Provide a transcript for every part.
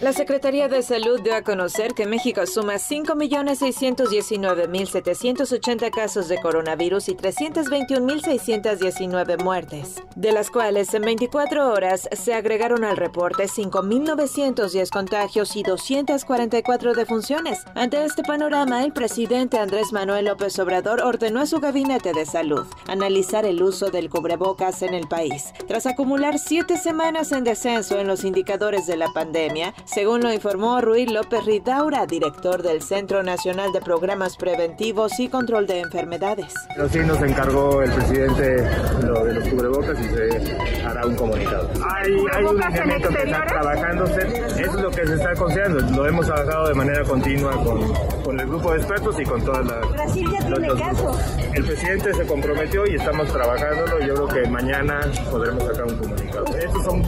La Secretaría de Salud dio a conocer que México suma 5.619.780 casos de coronavirus y 321.619 muertes, de las cuales en 24 horas se agregaron al reporte 5.910 contagios y 244 defunciones. Ante este panorama, el presidente Andrés Manuel López Obrador ordenó a su gabinete de salud analizar el uso del cubrebocas en el país. Tras acumular siete semanas en descenso en los indicadores de la pandemia, según lo informó Rui López Ridaura, director del Centro Nacional de Programas Preventivos y Control de Enfermedades. Así nos encargó el presidente de los cubrebocas y se hará un comunicado. Hay, hay un lineamiento que está trabajándose, eso es lo que se está considerando. Lo hemos trabajado de manera continua con, con el grupo de expertos y con todas las... Brasil ya tiene caso. El presidente se comprometió y estamos trabajándolo. Yo creo que mañana podremos sacar un comunicado. Estos son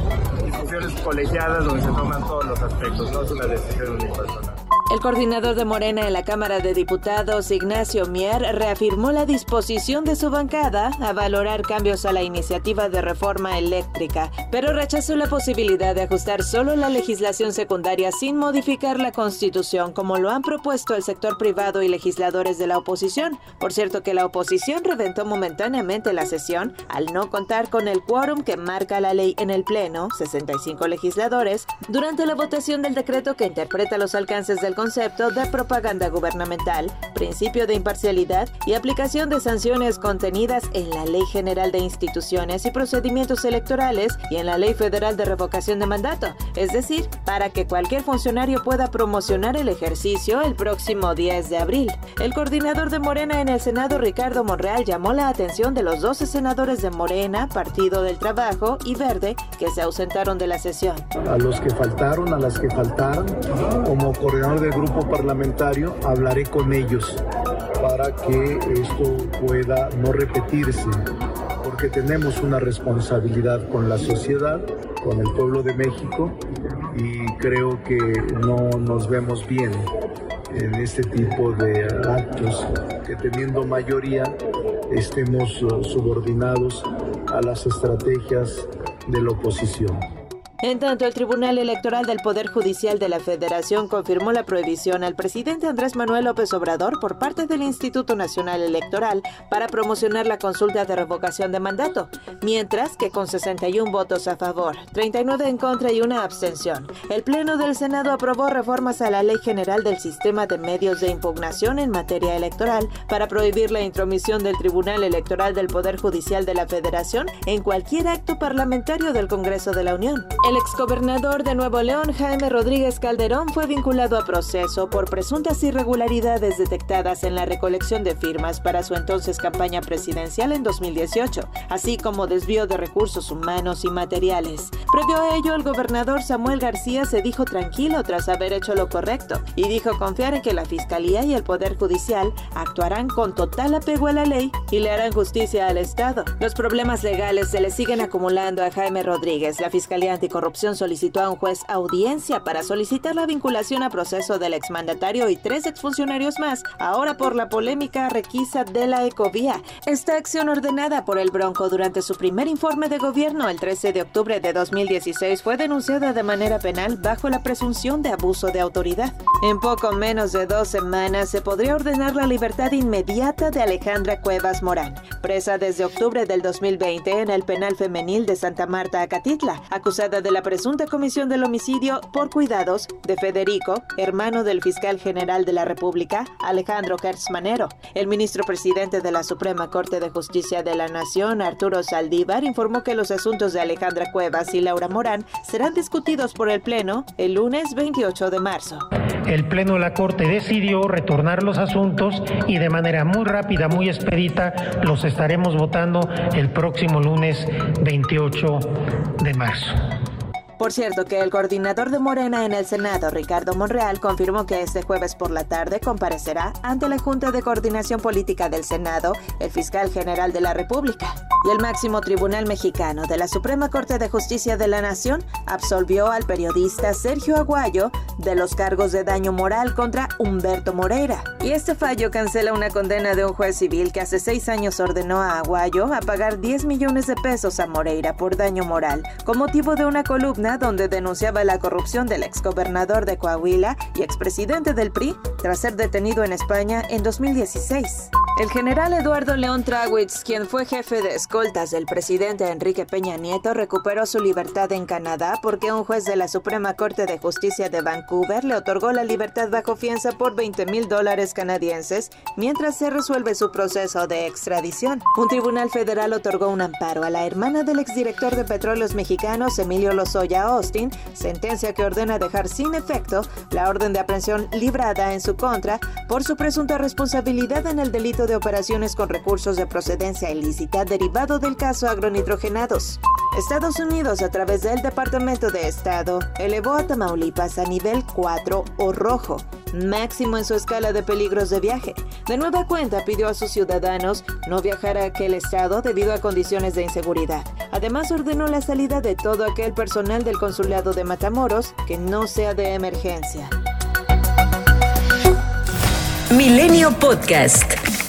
discusiones colegiadas donde se toman todos los aspectos, no es una decisión unipersonal. El coordinador de Morena en la Cámara de Diputados, Ignacio Mier, reafirmó la disposición de su bancada a valorar cambios a la iniciativa de reforma eléctrica, pero rechazó la posibilidad de ajustar solo la legislación secundaria sin modificar la Constitución, como lo han propuesto el sector privado y legisladores de la oposición. Por cierto que la oposición reventó momentáneamente la sesión al no contar con el quórum que marca la ley en el Pleno, 65 legisladores, durante la votación del decreto que interpreta los alcances del concepto de propaganda gubernamental, principio de imparcialidad y aplicación de sanciones contenidas en la Ley General de Instituciones y Procedimientos Electorales y en la Ley Federal de Revocación de Mandato, es decir, para que cualquier funcionario pueda promocionar el ejercicio el próximo 10 de abril. El coordinador de Morena en el Senado, Ricardo Monreal, llamó la atención de los 12 senadores de Morena, Partido del Trabajo y Verde que se ausentaron de la sesión. A los que faltaron, a las que faltaron, como coordinador de grupo parlamentario, hablaré con ellos para que esto pueda no repetirse, porque tenemos una responsabilidad con la sociedad, con el pueblo de México, y creo que no nos vemos bien en este tipo de actos, que teniendo mayoría estemos subordinados a las estrategias de la oposición. En tanto, el Tribunal Electoral del Poder Judicial de la Federación confirmó la prohibición al presidente Andrés Manuel López Obrador por parte del Instituto Nacional Electoral para promocionar la consulta de revocación de mandato, mientras que con 61 votos a favor, 39 en contra y una abstención, el Pleno del Senado aprobó reformas a la Ley General del Sistema de Medios de Impugnación en materia electoral para prohibir la intromisión del Tribunal Electoral del Poder Judicial de la Federación en cualquier acto parlamentario del Congreso de la Unión. El exgobernador de Nuevo León, Jaime Rodríguez Calderón, fue vinculado a proceso por presuntas irregularidades detectadas en la recolección de firmas para su entonces campaña presidencial en 2018, así como desvío de recursos humanos y materiales. Previo a ello, el gobernador Samuel García se dijo tranquilo tras haber hecho lo correcto y dijo confiar en que la Fiscalía y el Poder Judicial actuarán con total apego a la ley y le harán justicia al Estado. Los problemas legales se le siguen acumulando a Jaime Rodríguez. La Fiscalía Anticorrupción corrupción solicitó a un juez audiencia para solicitar la vinculación a proceso del exmandatario y tres exfuncionarios más, ahora por la polémica requisa de la ecovía. Esta acción ordenada por el Bronco durante su primer informe de gobierno el 13 de octubre de 2016 fue denunciada de manera penal bajo la presunción de abuso de autoridad. En poco menos de dos semanas se podría ordenar la libertad inmediata de Alejandra Cuevas Morán, presa desde octubre del 2020 en el penal femenil de Santa Marta, Acatitla, acusada de la presunta comisión del homicidio por cuidados de Federico, hermano del fiscal general de la República, Alejandro Manero. El ministro presidente de la Suprema Corte de Justicia de la Nación, Arturo Saldívar, informó que los asuntos de Alejandra Cuevas y Laura Morán serán discutidos por el Pleno el lunes 28 de marzo. El Pleno de la Corte decidió retornar los asuntos y de manera muy rápida, muy expedita, los estaremos votando el próximo lunes 28 de marzo. Por cierto, que el coordinador de Morena en el Senado, Ricardo Monreal, confirmó que este jueves por la tarde comparecerá ante la Junta de Coordinación Política del Senado, el fiscal general de la República. Y el máximo tribunal mexicano de la Suprema Corte de Justicia de la Nación absolvió al periodista Sergio Aguayo de los cargos de daño moral contra Humberto Moreira. Y este fallo cancela una condena de un juez civil que hace seis años ordenó a Aguayo a pagar 10 millones de pesos a Moreira por daño moral, con motivo de una columna donde denunciaba la corrupción del exgobernador de Coahuila y expresidente del PRI tras ser detenido en España en 2016. El general Eduardo León Trawitz, quien fue jefe de escoltas del presidente Enrique Peña Nieto, recuperó su libertad en Canadá porque un juez de la Suprema Corte de Justicia de Vancouver le otorgó la libertad bajo fianza por 20 mil dólares canadienses mientras se resuelve su proceso de extradición. Un tribunal federal otorgó un amparo a la hermana del exdirector de Petróleos Mexicanos, Emilio Lozoya Austin, sentencia que ordena dejar sin efecto la orden de aprehensión librada en su contra por su presunta responsabilidad en el delito de operaciones con recursos de procedencia ilícita derivado del caso agronitrogenados. Estados Unidos, a través del Departamento de Estado, elevó a Tamaulipas a nivel 4 o rojo, máximo en su escala de peligros de viaje. De nueva cuenta pidió a sus ciudadanos no viajar a aquel estado debido a condiciones de inseguridad. Además ordenó la salida de todo aquel personal del consulado de Matamoros que no sea de emergencia. Milenio Podcast.